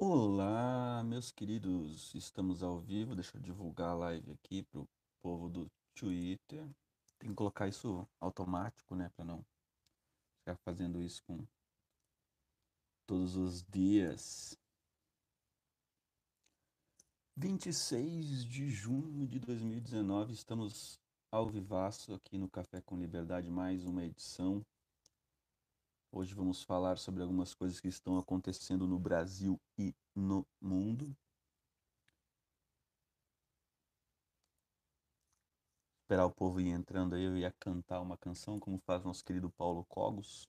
Olá, meus queridos, estamos ao vivo. Deixa eu divulgar a live aqui pro povo do Twitter. Tem que colocar isso automático, né, para não ficar fazendo isso com todos os dias. 26 de junho de 2019, estamos ao vivaço aqui no Café com Liberdade, mais uma edição. Hoje vamos falar sobre algumas coisas que estão acontecendo no Brasil e no mundo. Esperar o povo ir entrando aí, eu ia cantar uma canção, como faz nosso querido Paulo Cogos.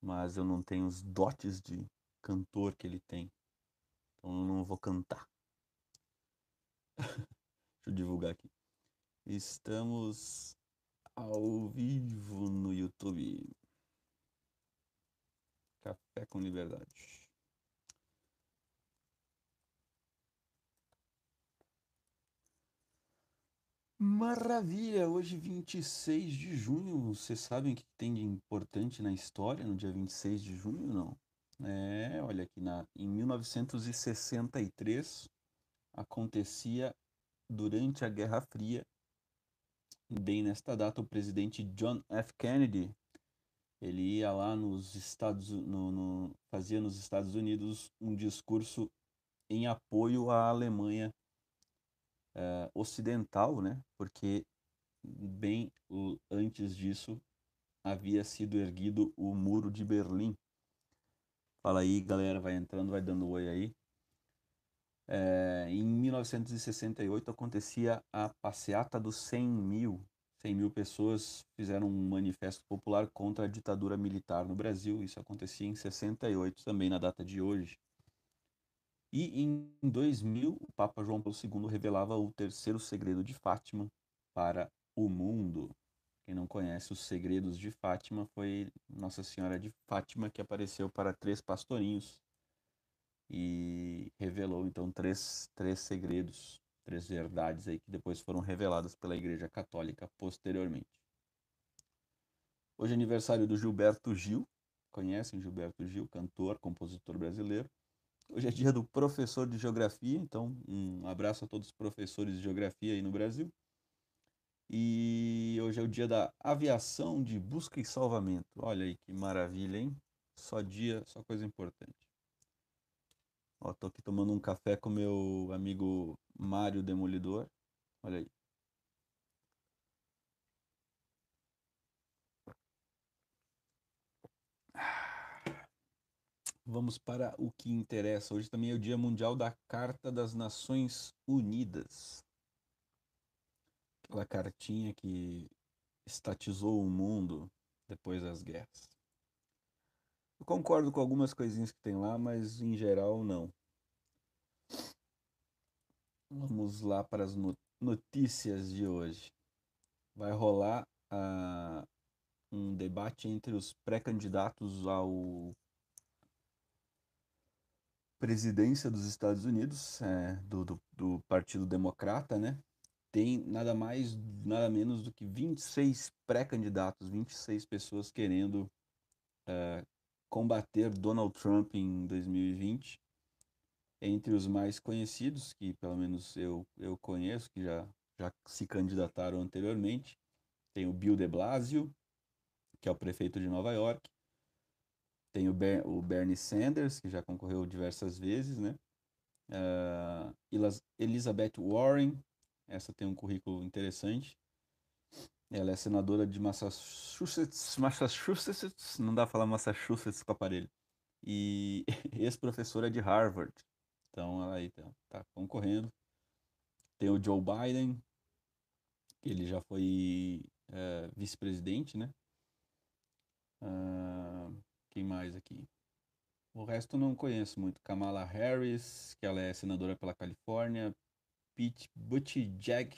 Mas eu não tenho os dotes de cantor que ele tem. Então eu não vou cantar. Deixa eu divulgar aqui. Estamos ao vivo no YouTube. Café com Liberdade. Maravilha! Hoje, 26 de junho. Vocês sabem o que tem de importante na história no dia 26 de junho? Não. É, olha aqui, na, em 1963 acontecia durante a Guerra Fria, bem nesta data, o presidente John F. Kennedy ele ia lá nos Estados no, no, fazia nos Estados Unidos um discurso em apoio à Alemanha é, ocidental, né? Porque bem antes disso havia sido erguido o Muro de Berlim. Fala aí, galera, vai entrando, vai dando oi aí. É, em 1968 acontecia a passeata dos 100 mil. 100 mil pessoas fizeram um manifesto popular contra a ditadura militar no Brasil. Isso acontecia em 68, também na data de hoje. E em 2000, o Papa João Paulo II revelava o terceiro segredo de Fátima para o mundo. Quem não conhece os segredos de Fátima foi Nossa Senhora de Fátima que apareceu para três pastorinhos e revelou então três, três segredos, três verdades aí que depois foram reveladas pela Igreja Católica posteriormente. Hoje é aniversário do Gilberto Gil, conhecem Gilberto Gil, cantor, compositor brasileiro. Hoje é dia do professor de geografia, então um abraço a todos os professores de geografia aí no Brasil. E hoje é o dia da aviação de busca e salvamento. Olha aí que maravilha, hein? Só dia, só coisa importante. Ó, tô aqui tomando um café com meu amigo Mário Demolidor. Olha aí. Vamos para o que interessa. Hoje também é o Dia Mundial da Carta das Nações Unidas. Aquela cartinha que estatizou o mundo depois das guerras. Eu concordo com algumas coisinhas que tem lá, mas em geral não. Vamos lá para as notícias de hoje. Vai rolar uh, um debate entre os pré-candidatos ao presidência dos Estados Unidos, é, do, do, do, Partido Democrata, né? Tem nada mais, nada menos do que 26 pré-candidatos, 26 pessoas querendo é, combater Donald Trump em 2020 entre os mais conhecidos, que pelo menos eu, eu conheço, que já, já se candidataram anteriormente, tem o Bill de Blasio, que é o prefeito de Nova York, tem o, Ber, o Bernie Sanders, que já concorreu diversas vezes, né? Uh, Elizabeth Warren, essa tem um currículo interessante. Ela é senadora de Massachusetts, Massachusetts, não dá pra falar Massachusetts com aparelho. E ex-professora de Harvard. Então ela aí tá, tá concorrendo. Tem o Joe Biden, que ele já foi é, vice-presidente, né? Uh, quem mais aqui? O resto não conheço muito. Kamala Harris, que ela é senadora pela Califórnia. Pete Buttigieg,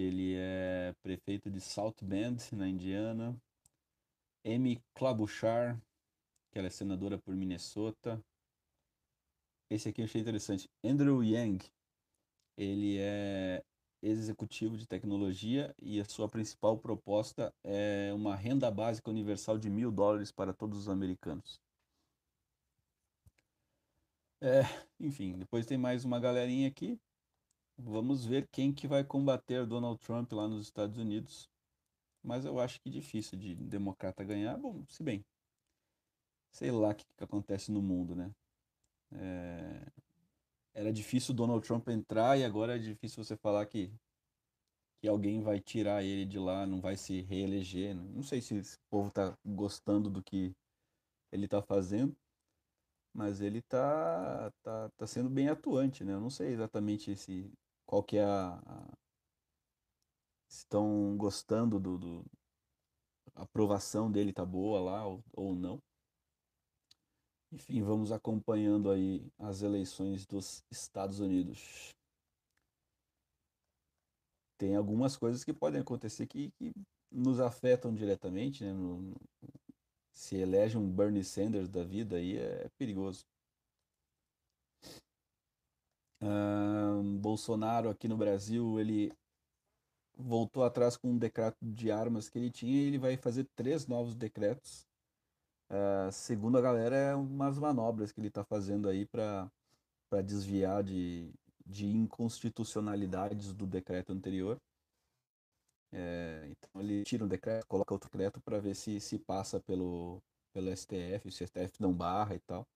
que ele é prefeito de South Bend, na Indiana. Amy Klobuchar, que ela é senadora por Minnesota. Esse aqui eu achei interessante. Andrew Yang, ele é executivo de tecnologia e a sua principal proposta é uma renda básica universal de mil dólares para todos os americanos. É, enfim, depois tem mais uma galerinha aqui. Vamos ver quem que vai combater Donald Trump lá nos Estados Unidos. Mas eu acho que difícil de democrata ganhar. Bom, se bem, sei lá o que, que acontece no mundo, né? É... Era difícil Donald Trump entrar e agora é difícil você falar que, que alguém vai tirar ele de lá, não vai se reeleger. Não sei se esse povo tá gostando do que ele tá fazendo, mas ele tá, tá, tá sendo bem atuante, né? Eu não sei exatamente se, qual que é a, a estão gostando do, do a aprovação dele tá boa lá ou, ou não. Enfim, vamos acompanhando aí as eleições dos Estados Unidos. Tem algumas coisas que podem acontecer que, que nos afetam diretamente, né? No, no, se elege um Bernie Sanders da vida aí é perigoso. Bolsonaro aqui no Brasil, ele voltou atrás com um decreto de armas que ele tinha e ele vai fazer três novos decretos. Uh, segundo a galera, é umas manobras que ele está fazendo aí para desviar de, de inconstitucionalidades do decreto anterior. É, então ele tira um decreto, coloca outro decreto para ver se se passa pelo, pelo STF, se o STF não barra e tal.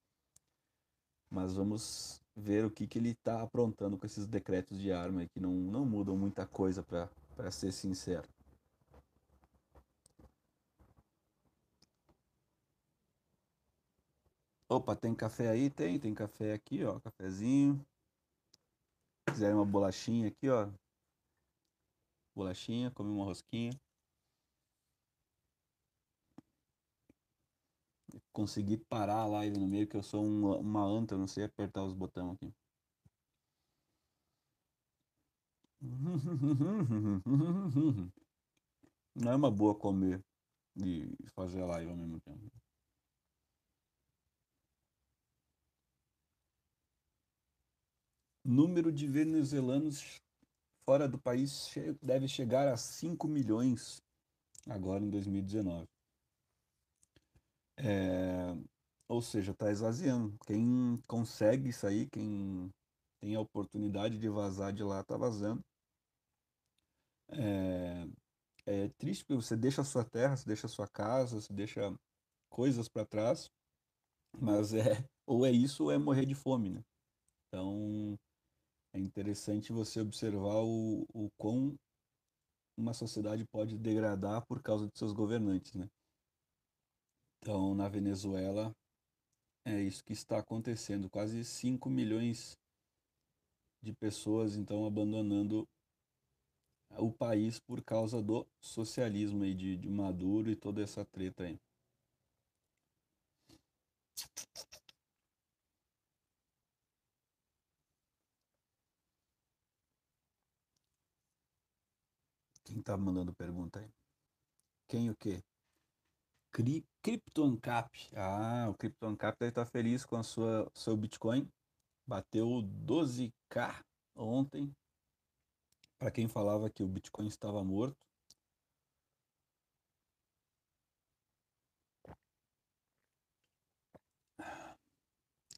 Mas vamos ver o que, que ele está aprontando com esses decretos de arma que não, não mudam muita coisa para ser sincero. Opa, tem café aí? Tem, tem café aqui, ó, cafezinho. Se quiser uma bolachinha aqui, ó. Bolachinha, come uma rosquinha. Consegui parar a live no meio, que eu sou uma, uma anta, eu não sei apertar os botões aqui. Não é uma boa comer e fazer a live ao mesmo tempo. Número de venezuelanos fora do país deve chegar a 5 milhões agora em 2019. É, ou seja, está esvaziando. Quem consegue sair, quem tem a oportunidade de vazar de lá, está vazando. É, é triste porque você deixa a sua terra, você deixa a sua casa, você deixa coisas para trás, mas é ou é isso ou é morrer de fome, né? Então é interessante você observar o, o quão uma sociedade pode degradar por causa de seus governantes, né? Então, na Venezuela, é isso que está acontecendo. Quase 5 milhões de pessoas, então, abandonando o país por causa do socialismo aí de, de Maduro e toda essa treta aí. Quem tá mandando pergunta aí? Quem o quê? Cri. Ah, o CryptoAncap deve estar feliz com a sua seu Bitcoin. Bateu 12k ontem para quem falava que o Bitcoin estava morto.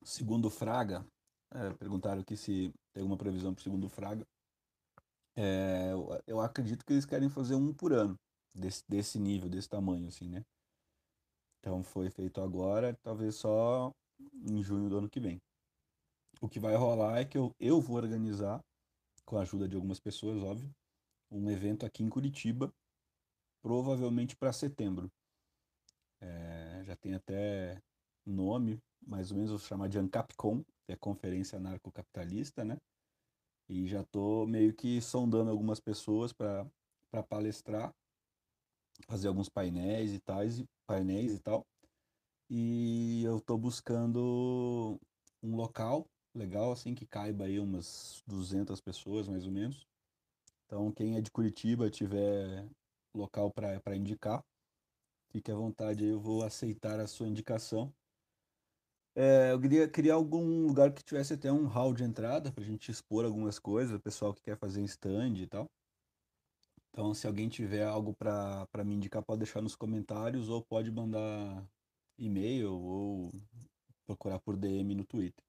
Segundo Fraga, é, perguntaram aqui se tem alguma previsão para o segundo Fraga. É, eu, eu acredito que eles querem fazer um por ano, desse, desse nível, desse tamanho, assim, né? Então foi feito agora, talvez só em junho do ano que vem. O que vai rolar é que eu, eu vou organizar com a ajuda de algumas pessoas, óbvio, um evento aqui em Curitiba, provavelmente para setembro. É, já tem até nome, mais ou menos vou chamar de ANCAPCOM, que é Conferência Anarcocapitalista, né? E já estou meio que sondando algumas pessoas para palestrar, fazer alguns painéis e tais, painéis e tal. E eu estou buscando um local legal, assim, que caiba aí umas 200 pessoas, mais ou menos. Então, quem é de Curitiba tiver local para indicar, fique à vontade aí, eu vou aceitar a sua indicação. É, eu queria criar algum lugar que tivesse até um hall de entrada para a gente expor algumas coisas, o pessoal que quer fazer stand e tal. Então, se alguém tiver algo para me indicar, pode deixar nos comentários ou pode mandar e-mail ou procurar por DM no Twitter.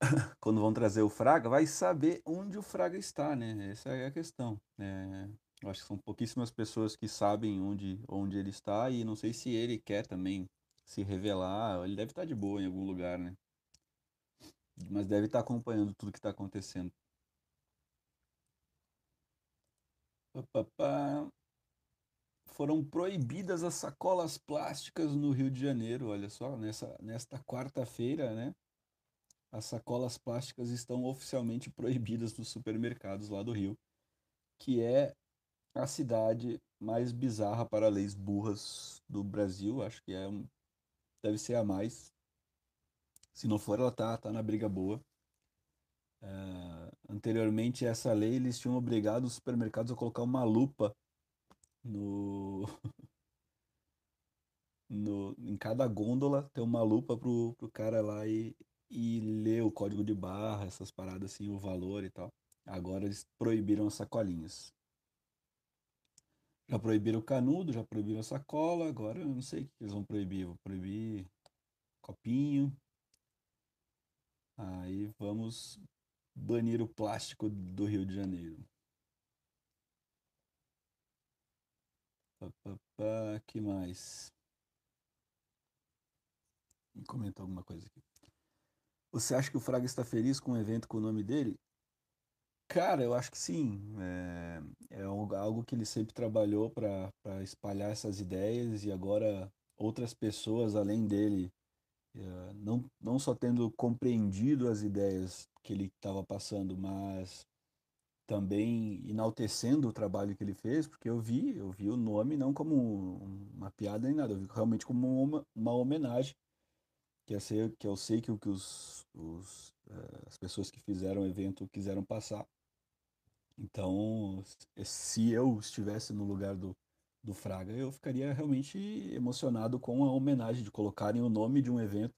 quando vão trazer o Fraga, vai saber onde o Fraga está, né? Essa é a questão. É, eu acho que são pouquíssimas pessoas que sabem onde, onde ele está e não sei se ele quer também se revelar. Ele deve estar de boa em algum lugar, né? Mas deve estar acompanhando tudo que está acontecendo. Foram proibidas as sacolas plásticas no Rio de Janeiro, olha só, nessa, nesta quarta-feira, né? As sacolas plásticas estão oficialmente proibidas nos supermercados lá do Rio, que é a cidade mais bizarra para leis burras do Brasil. Acho que é um, deve ser a mais. Se não for, ela tá, tá na briga boa. Uh, anteriormente essa lei eles tinham obrigado os supermercados a colocar uma lupa no, no em cada gôndola ter uma lupa pro, pro cara lá e, e ler o código de barra, essas paradas assim, o valor e tal. Agora eles proibiram as sacolinhas. Já proibiram o canudo, já proibiram a sacola, agora eu não sei o que eles vão proibir. Vou proibir copinho. Aí vamos banir o plástico do Rio de Janeiro. Pá, que mais? Me comenta alguma coisa aqui. Você acha que o Fraga está feliz com o evento com o nome dele? Cara, eu acho que sim. É, é algo que ele sempre trabalhou para espalhar essas ideias e agora outras pessoas além dele, não, não só tendo compreendido as ideias que ele estava passando, mas também enaltecendo o trabalho que ele fez, porque eu vi, eu vi o nome não como uma piada nem nada, eu vi realmente como uma, uma homenagem que, é ser, que eu sei que o que os, os, uh, as pessoas que fizeram o evento quiseram passar. Então, se eu estivesse no lugar do, do Fraga, eu ficaria realmente emocionado com a homenagem de colocarem o nome de um evento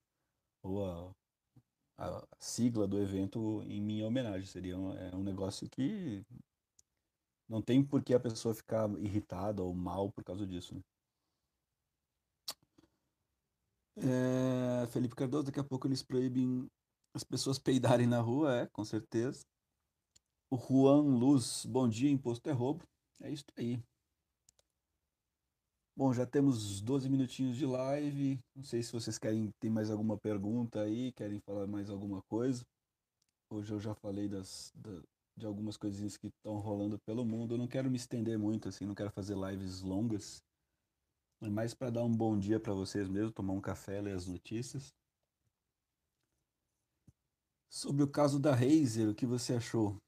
ou a, a sigla do evento em minha homenagem. Seria um, é um negócio que não tem por que a pessoa ficar irritada ou mal por causa disso. Né? É, Felipe Cardoso, daqui a pouco eles proíbem as pessoas peidarem na rua, é, com certeza. O Juan Luz, bom dia, imposto é roubo. É isso aí. Bom, já temos 12 minutinhos de live. Não sei se vocês querem ter mais alguma pergunta aí, querem falar mais alguma coisa. Hoje eu já falei das, da, de algumas coisinhas que estão rolando pelo mundo. Eu não quero me estender muito, assim, não quero fazer lives longas. É mais para dar um bom dia para vocês mesmo, tomar um café, ler as notícias. Sobre o caso da Razer, o que você achou?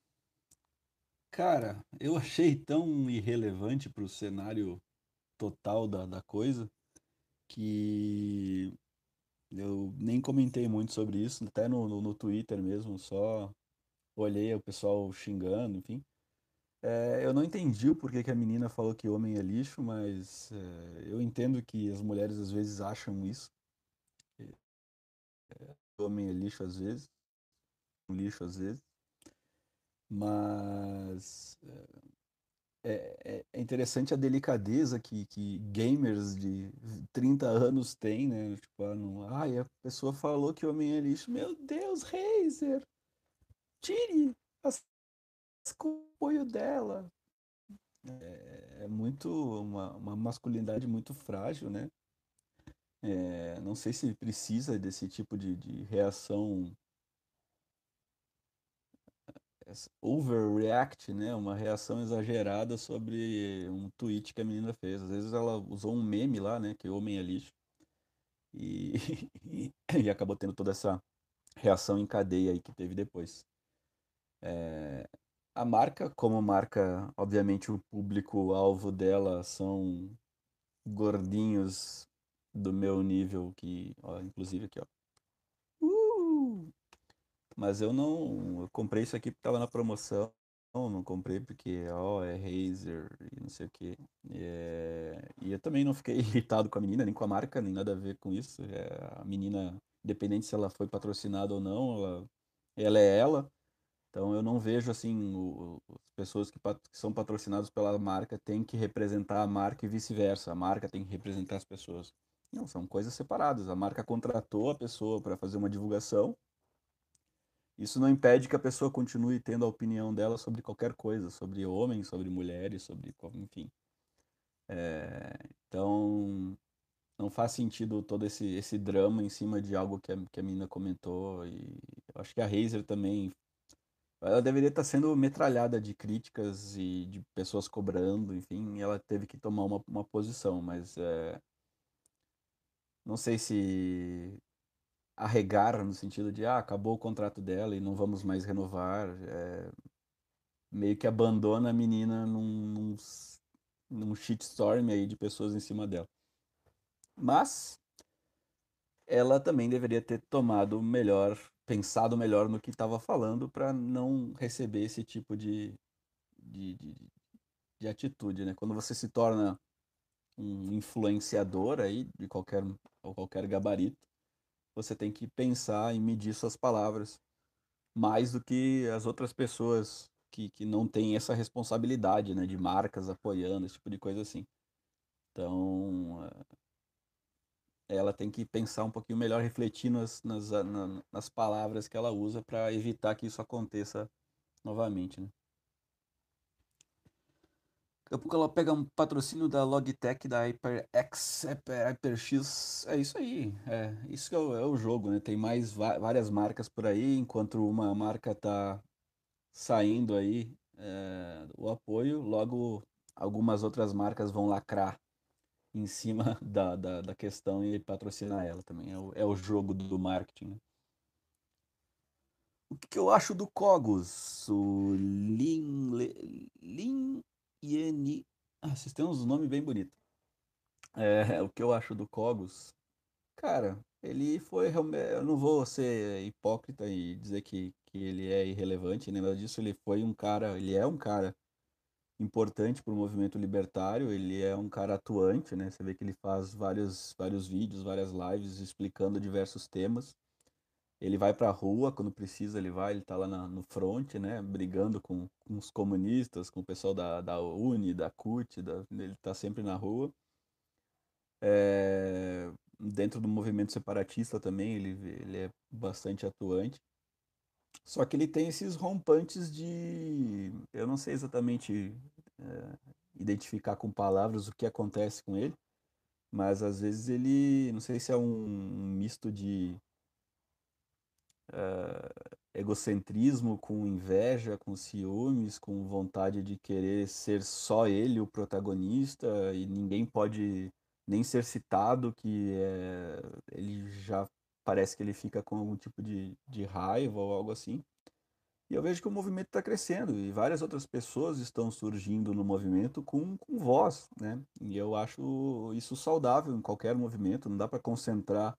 Cara, eu achei tão irrelevante para o cenário total da, da coisa que eu nem comentei muito sobre isso, até no, no, no Twitter mesmo, só olhei o pessoal xingando, enfim. É, eu não entendi o porquê que a menina falou que homem é lixo, mas é, eu entendo que as mulheres às vezes acham isso. É, homem é lixo às vezes, um lixo às vezes. Mas é, é, é interessante a delicadeza que, que gamers de 30 anos têm, né? Tipo, ah, ai, a pessoa falou que o homem é lixo. Meu Deus, Razer! Tire as, o apoio dela. É, é muito uma, uma masculinidade muito frágil, né? É, não sei se precisa desse tipo de, de reação overreact, né? Uma reação exagerada sobre um tweet que a menina fez. Às vezes ela usou um meme lá, né? Que homem é lixo. E, e acabou tendo toda essa reação em cadeia aí que teve depois. É, a marca, como marca, obviamente o público-alvo dela são gordinhos do meu nível, que, ó, inclusive aqui, ó. Mas eu não. Eu comprei isso aqui porque tava na promoção. Não comprei porque, ó, é Razer e não sei o que. É... E eu também não fiquei irritado com a menina, nem com a marca, nem nada a ver com isso. É... A menina, independente se ela foi patrocinada ou não, ela, ela é ela. Então eu não vejo assim, o, as pessoas que, pat... que são patrocinadas pela marca têm que representar a marca e vice-versa. A marca tem que representar as pessoas. Não, são coisas separadas. A marca contratou a pessoa para fazer uma divulgação isso não impede que a pessoa continue tendo a opinião dela sobre qualquer coisa, sobre homens, sobre mulheres, sobre. enfim. É, então, não faz sentido todo esse, esse drama em cima de algo que a, que a menina comentou. E acho que a Razer também. Ela deveria estar sendo metralhada de críticas e de pessoas cobrando, enfim, ela teve que tomar uma, uma posição, mas é, não sei se arregar no sentido de ah, acabou o contrato dela e não vamos mais renovar. É, meio que abandona a menina num, num, num shitstorm aí de pessoas em cima dela. Mas ela também deveria ter tomado melhor, pensado melhor no que estava falando para não receber esse tipo de, de, de, de atitude, né? Quando você se torna um influenciador aí de qualquer, ou qualquer gabarito, você tem que pensar e medir suas palavras mais do que as outras pessoas que, que não têm essa responsabilidade, né, de marcas apoiando, esse tipo de coisa assim. Então, eh, ela tem que pensar um pouquinho melhor, refletir nas, nas, nas palavras que ela usa para evitar que isso aconteça novamente, né? Daqui a pouco ela pega um patrocínio da Logitech, da HyperX, HyperX. É isso aí. É, isso é o, é o jogo, né? Tem mais várias marcas por aí, enquanto uma marca tá saindo aí é, o apoio, logo algumas outras marcas vão lacrar em cima da, da, da questão e patrocinar ela também. É o, é o jogo do marketing. Né? O que eu acho do Cogos? O Lin, Lin Ieni. Ah, vocês têm uns nomes bem bonitos. É, o que eu acho do Cogos, cara, ele foi. Eu não vou ser hipócrita e dizer que, que ele é irrelevante, nem nada disso. Ele foi um cara, ele é um cara importante para o movimento libertário, ele é um cara atuante, né? Você vê que ele faz vários, vários vídeos, várias lives explicando diversos temas. Ele vai para a rua quando precisa, ele vai, ele está lá na, no front, né, brigando com, com, os comunistas, com o pessoal da, da UNI, da CUT, da, ele está sempre na rua. É, dentro do movimento separatista também, ele, ele é bastante atuante. Só que ele tem esses rompantes de. Eu não sei exatamente é, identificar com palavras o que acontece com ele, mas às vezes ele. Não sei se é um, misto de uh, egocentrismo, com inveja, com ciúmes, com vontade de querer ser só ele o protagonista e ninguém pode nem ser citado, que é, ele já parece que ele fica com algum tipo de, de raiva ou algo assim. E eu vejo que o movimento está crescendo e várias outras pessoas estão surgindo no movimento com, com voz, né? E eu acho isso saudável em qualquer movimento, não dá para concentrar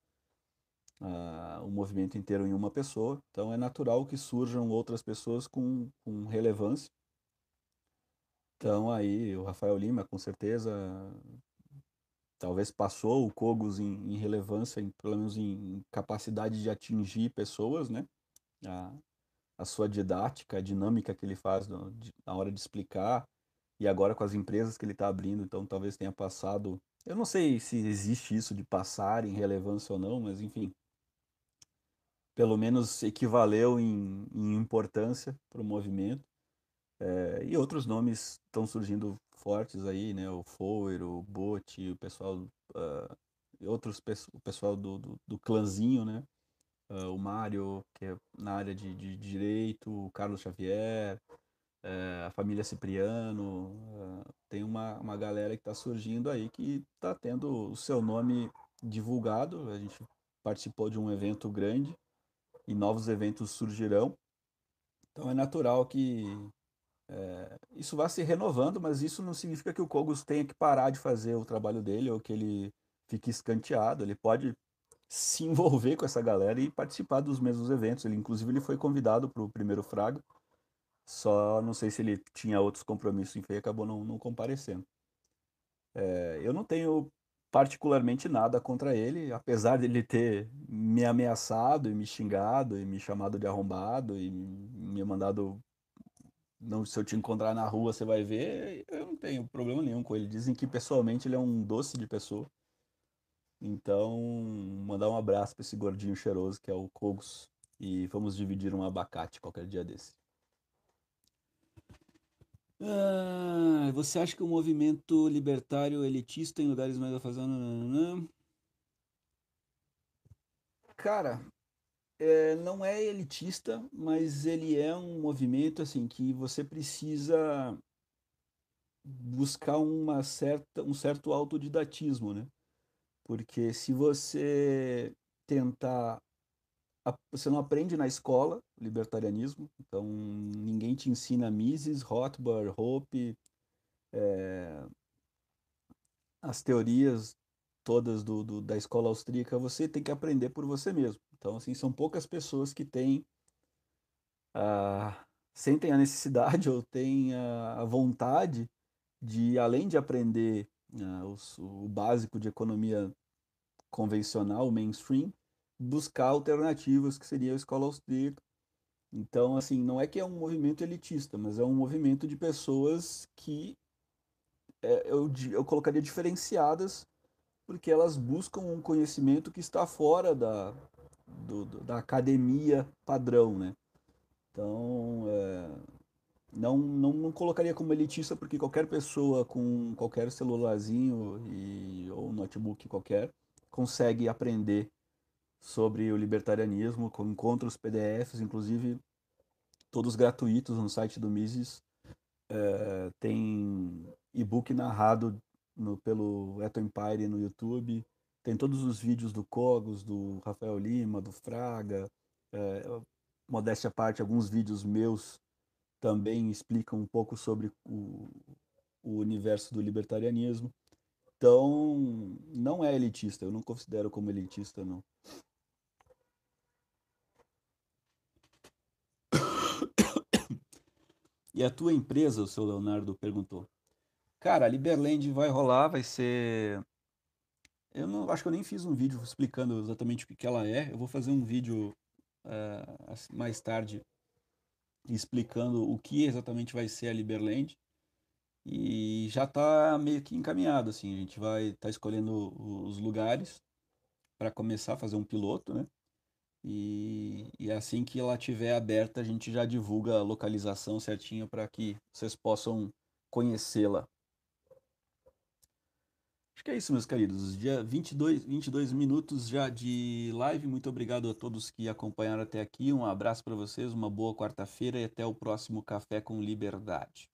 uh, o movimento inteiro em uma pessoa. Então é natural que surjam outras pessoas com, com relevância. Então aí o Rafael Lima, com certeza, talvez passou o Cogos em, em relevância, em, pelo menos em capacidade de atingir pessoas, né? A, a sua didática, a dinâmica que ele faz no, de, na hora de explicar, e agora com as empresas que ele está abrindo, então talvez tenha passado. Eu não sei se existe isso de passar em relevância ou não, mas enfim, pelo menos equivaleu em, em importância para o movimento. É, e outros nomes estão surgindo fortes aí, né? O Fower, o Bote, o pessoal, uh, outros o pessoal do, do, do clãzinho, né? Uh, o Mário, que é na área de, de direito, o Carlos Xavier, uh, a família Cipriano, tem uma, uma galera que está surgindo aí que está tendo o seu nome divulgado. A gente participou de um evento grande e novos eventos surgirão. Então é natural que é, isso vá se renovando, mas isso não significa que o Kogos tenha que parar de fazer o trabalho dele ou que ele fique escanteado. Ele pode se envolver com essa galera e participar dos mesmos eventos. Ele, inclusive, ele foi convidado para o primeiro Fraga, só não sei se ele tinha outros compromissos, enfim, acabou não, não comparecendo. É, eu não tenho particularmente nada contra ele, apesar de ele ter me ameaçado e me xingado e me chamado de arrombado e me mandado não se eu te encontrar na rua você vai ver, eu não tenho problema nenhum com ele. Dizem que pessoalmente ele é um doce de pessoa. Então, mandar um abraço para esse gordinho cheiroso que é o Cogos. e vamos dividir um abacate qualquer dia desse. Ah, você acha que o movimento libertário elitista em lugares mais afastados. Cara, é, não é elitista, mas ele é um movimento assim que você precisa buscar uma certa, um certo autodidatismo, né? Porque se você tentar você não aprende na escola libertarianismo, então ninguém te ensina Mises, Rothbard, Hope, é, as teorias todas do, do, da escola austríaca, você tem que aprender por você mesmo. Então, assim, são poucas pessoas que têm, ah, sentem a necessidade ou têm a, a vontade de, além de aprender ah, os, o básico de economia convencional, o mainstream, buscar alternativas que seria a escola austríaca. Então, assim, não é que é um movimento elitista, mas é um movimento de pessoas que é, eu, eu colocaria diferenciadas, porque elas buscam um conhecimento que está fora da, do, da academia padrão, né? Então, é, não, não, não colocaria como elitista, porque qualquer pessoa com qualquer celularzinho e, ou notebook qualquer consegue aprender sobre o libertarianismo, encontra os PDFs, inclusive todos gratuitos no site do Mises. É, tem e-book narrado no, pelo Eto Empire no YouTube. Tem todos os vídeos do Cogos, do Rafael Lima, do Fraga. É, modéstia à parte, alguns vídeos meus também explicam um pouco sobre o, o universo do libertarianismo. Então, não é elitista, eu não considero como elitista, não. E a tua empresa, o seu Leonardo perguntou. Cara, a Liberland vai rolar, vai ser. Eu não acho que eu nem fiz um vídeo explicando exatamente o que, que ela é. Eu vou fazer um vídeo uh, mais tarde explicando o que exatamente vai ser a Liberland. E já está meio que encaminhado, assim. A gente vai estar tá escolhendo os lugares para começar a fazer um piloto, né? E, e assim que ela estiver aberta, a gente já divulga a localização certinha para que vocês possam conhecê-la. Acho que é isso, meus queridos. Dia 22, 22 minutos já de live. Muito obrigado a todos que acompanharam até aqui. Um abraço para vocês, uma boa quarta-feira e até o próximo Café com Liberdade.